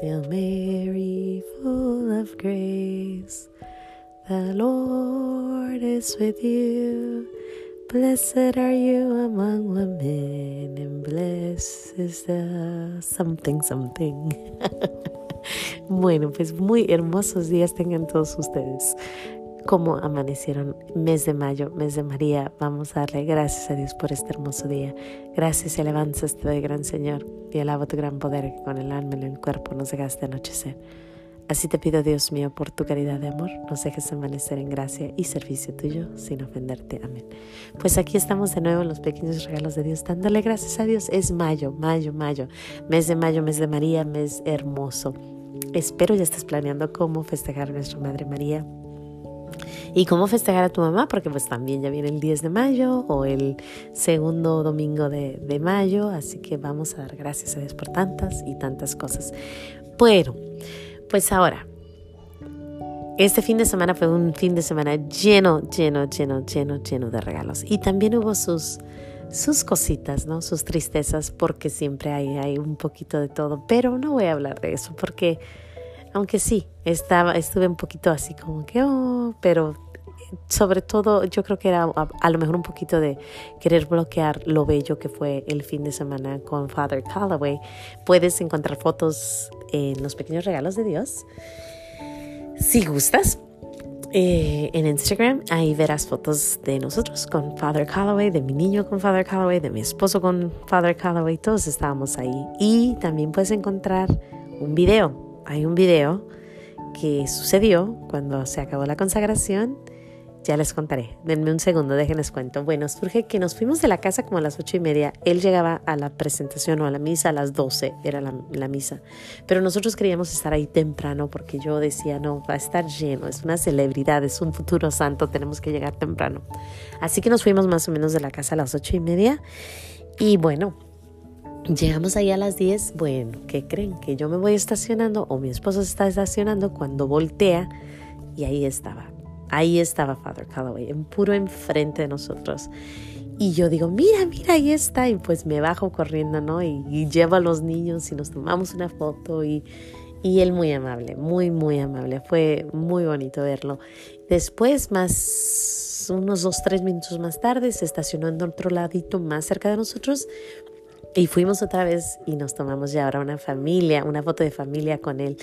Hail Mary, full of grace, the Lord is with you. Blessed are you among women, and blessed is the something, something. bueno, pues muy hermosos días tengan todos ustedes. Como amanecieron mes de mayo, mes de María, vamos a darle gracias a Dios por este hermoso día. Gracias y alabanzas te doy, gran Señor, y alabo tu gran poder que con el alma y el cuerpo nos dejaste anochecer. Así te pido, Dios mío, por tu caridad de amor, nos dejes amanecer en gracia y servicio tuyo sin ofenderte. Amén. Pues aquí estamos de nuevo en los pequeños regalos de Dios, dándole gracias a Dios. Es mayo, mayo, mayo, mes de mayo, mes de María, mes hermoso. Espero ya estés planeando cómo festejar a nuestra Madre María. Y cómo festejar a tu mamá, porque pues también ya viene el 10 de mayo o el segundo domingo de, mayo, así que vamos a dar gracias a Dios por tantas y tantas cosas. Bueno, pues ahora, este fin de semana fue un fin de semana lleno, lleno, lleno, lleno, lleno de regalos. Y también hubo sus, sus cositas, ¿no? Sus tristezas, porque siempre hay, hay un poquito de todo. Pero no voy a hablar de eso, porque aunque sí, estaba, estuve un poquito así como que, oh, pero sobre todo yo creo que era a, lo mejor un poquito de querer bloquear lo bello que fue el fin de semana con Father Callaway. Puedes encontrar fotos en los pequeños regalos de Dios. Si gustas, eh, en Instagram ahí verás fotos de nosotros con Father Callaway, de mi niño con Father Callaway, de mi esposo con Father Callaway, todos estábamos ahí. Y también puedes encontrar un video. Hay un video que sucedió cuando se acabó la consagración ya les contaré. Denme un segundo, déjenles cuento. Bueno, surge que nos fuimos de la casa como a las ocho y media. Él llegaba a la presentación o a la misa a las doce, era la, la, misa. Pero nosotros queríamos estar ahí temprano porque yo decía, no, va a estar lleno, es una celebridad, es un futuro santo, tenemos que llegar temprano. Así que nos fuimos más o menos de la casa a las ocho y media. Y bueno, Llegamos ahí a las 10, bueno, ¿qué creen? Que yo me voy estacionando o mi esposo se está estacionando cuando voltea y ahí estaba Ahí estaba Father Calloway, en puro enfrente de nosotros. Y yo digo, mira, mira, ahí está. Y pues me bajo corriendo, ¿no? Y, y llevo a los niños y nos tomamos una foto. Y, y él muy amable, muy, muy amable. Fue muy bonito verlo. Después, más unos dos, tres minutos más tarde, se estacionó en otro ladito más cerca de nosotros. Y fuimos otra vez y nos tomamos ya ahora una familia, una foto de familia con él.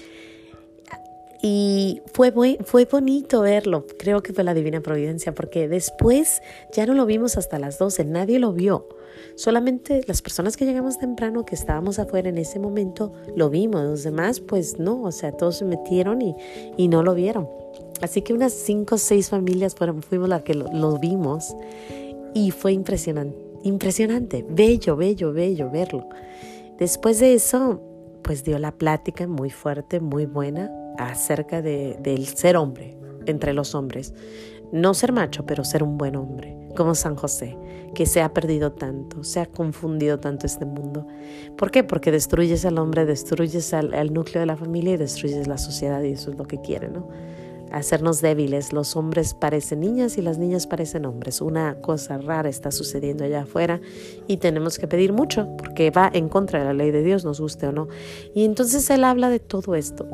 Y fue, muy, fue bonito verlo, creo que fue la divina providencia, porque después ya no lo vimos hasta las 12, nadie lo vio. Solamente las personas que llegamos temprano, que estábamos afuera en ese momento, lo vimos. Los demás, pues no, o sea, todos se metieron y, y no lo vieron. Así que unas cinco o seis familias fueron, fuimos las que lo, lo vimos y fue impresionante, impresionante, bello, bello, bello verlo. Después de eso, pues dio la plática muy fuerte, muy buena, acerca de, del ser hombre entre los hombres. No ser macho, pero ser un buen hombre, como San José, que se ha perdido tanto, se ha confundido tanto este mundo. ¿Por qué? Porque destruyes al hombre, destruyes al, al núcleo de la familia y destruyes la sociedad y eso es lo que quiere, ¿no? Hacernos débiles. Los hombres parecen niñas y las niñas parecen hombres. Una cosa rara está sucediendo allá afuera y tenemos que pedir mucho porque va en contra de la ley de Dios, nos guste o no. Y entonces él habla de todo esto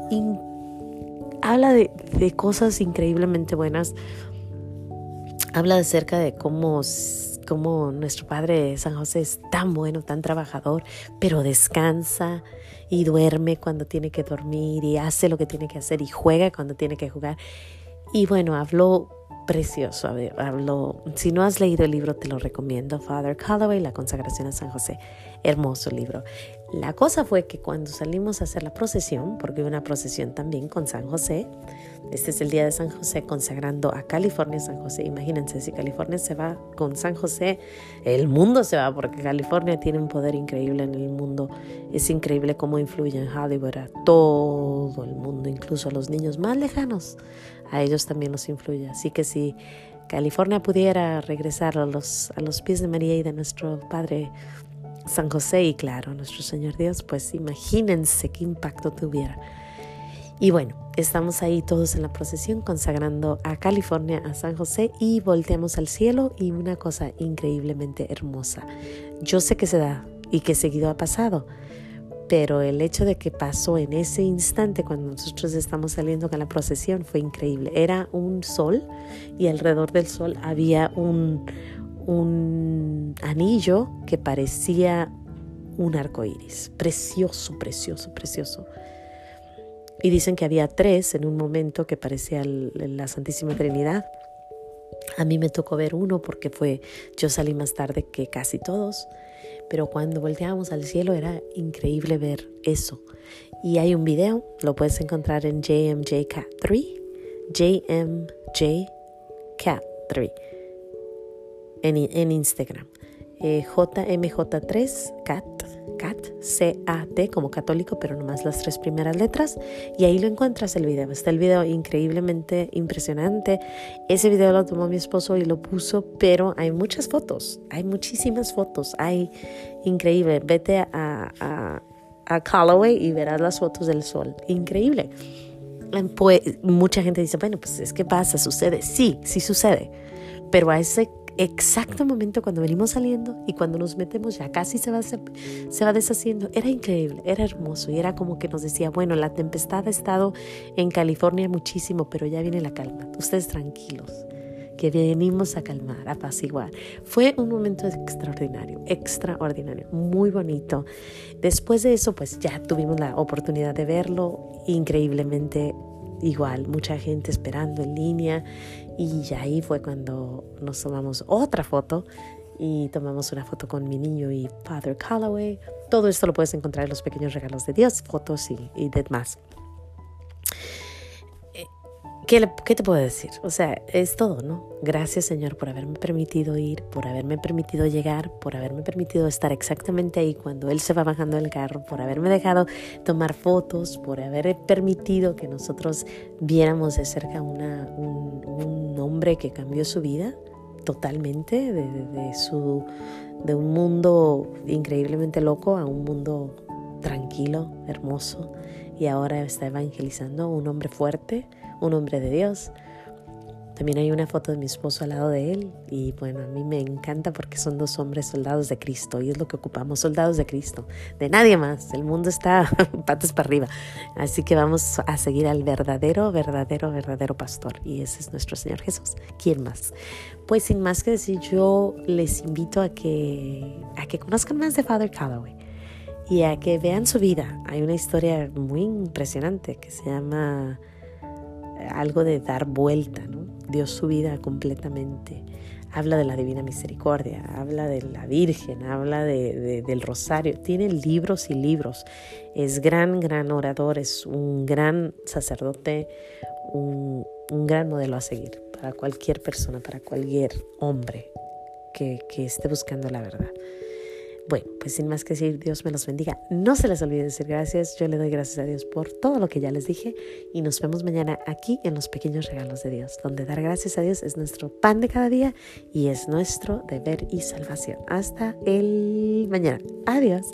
habla de, de cosas increíblemente buenas. Habla acerca de cómo, cómo nuestro Padre San José es tan bueno, tan trabajador, pero descansa y duerme cuando tiene que dormir y hace lo que tiene que hacer y juega cuando tiene que jugar. Y bueno, habló precioso. Hablo, si no has leído el libro, te lo recomiendo. Father Calloway, La consagración a San José. Hermoso libro. La cosa fue que cuando salimos a hacer la procesión, porque hubo una procesión también con San José, este es el día de San José consagrando a California San José. Imagínense, si California se va con San José, el mundo se va, porque California tiene un poder increíble en el mundo. Es increíble cómo influye en Hollywood a todo el mundo, incluso a los niños más lejanos. A ellos también los influye. Así que si California pudiera regresar a los, a los pies de María y de nuestro Padre San José y claro, nuestro Señor Dios, pues imagínense qué impacto tuviera. Y bueno, estamos ahí todos en la procesión consagrando a California, a San José y volteamos al cielo y una cosa increíblemente hermosa. Yo sé que se da y que seguido ha pasado, pero el hecho de que pasó en ese instante cuando nosotros estamos saliendo con la procesión fue increíble. Era un sol y alrededor del sol había un, un anillo que parecía un arco iris. Precioso, precioso, precioso. Y dicen que había tres en un momento que parecía la Santísima Trinidad. A mí me tocó ver uno porque fue, yo salí más tarde que casi todos, pero cuando volteábamos al cielo era increíble ver eso. Y hay un video, lo puedes encontrar en JMJCat3, JMJCat3 en, Instagram. Eh, JMJ3CAT, CAT, C-A-T como católico, pero nomás las tres primeras letras. Y ahí lo encuentras el video. Está el video increíblemente impresionante. Ese video lo tomó mi esposo y lo puso, pero hay muchas fotos, hay muchísimas fotos. Hay increíble. Vete a, a, a Callaway y verás las fotos del sol. Increíble. Pues, mucha gente dice, bueno, pues es que pasa, sucede. Sí, sí sucede. Pero a ese exacto momento cuando venimos saliendo y cuando nos metemos ya casi se va, se, va deshaciendo. Era increíble, era hermoso y era como que nos decía, bueno, la tempestad ha estado en California muchísimo, pero ya viene la calma. Ustedes tranquilos, que venimos a calmar, a apaciguar. Fue un momento extraordinario, extraordinario, muy bonito. Después de eso, pues ya tuvimos la oportunidad de verlo increíblemente igual, mucha gente esperando en línea y ahí fue cuando nos tomamos otra foto y tomamos una foto con mi niño y Father Callaway. Todo esto lo puedes encontrar en los pequeños regalos de Dios, fotos y, y demás. ¿Qué, ¿Qué, te puedo decir? O sea, es todo, ¿no? Gracias Señor por haberme permitido ir, por haberme permitido llegar, por haberme permitido estar exactamente ahí cuando Él se va bajando del carro, por haberme dejado tomar fotos, por haber permitido que nosotros viéramos de cerca una, un, hombre que cambió su vida totalmente, de, de, su, de un mundo increíblemente loco a un mundo tranquilo, hermoso, y ahora está evangelizando, un hombre fuerte un hombre de Dios. También hay una foto de mi esposo al lado de él y bueno, a mí me encanta porque son dos hombres soldados de Cristo y es lo que ocupamos, soldados de Cristo, de nadie más. El mundo está patas para arriba. Así que vamos a seguir al verdadero, verdadero, verdadero pastor y ese es nuestro Señor Jesús. ¿Quién más? Pues sin más que decir, yo les invito a que, a que conozcan más de Father Calloway y a que vean su vida. Hay una historia muy impresionante que se llama algo de dar vuelta, ¿no? Dio su vida completamente. Habla de la Divina Misericordia, habla de la Virgen, habla de, del Rosario. Tiene libros y libros. Es gran, gran orador, es un gran sacerdote, un, un gran modelo a seguir para cualquier persona, para cualquier hombre que, que esté buscando la verdad. Bueno, pues sin más que decir, Dios me los bendiga. No se les olvide decir gracias. Yo le doy gracias a Dios por todo lo que ya les dije y nos vemos mañana aquí en los pequeños regalos de Dios, donde dar gracias a Dios es nuestro pan de cada día y es nuestro deber y salvación. Hasta el mañana. Adiós.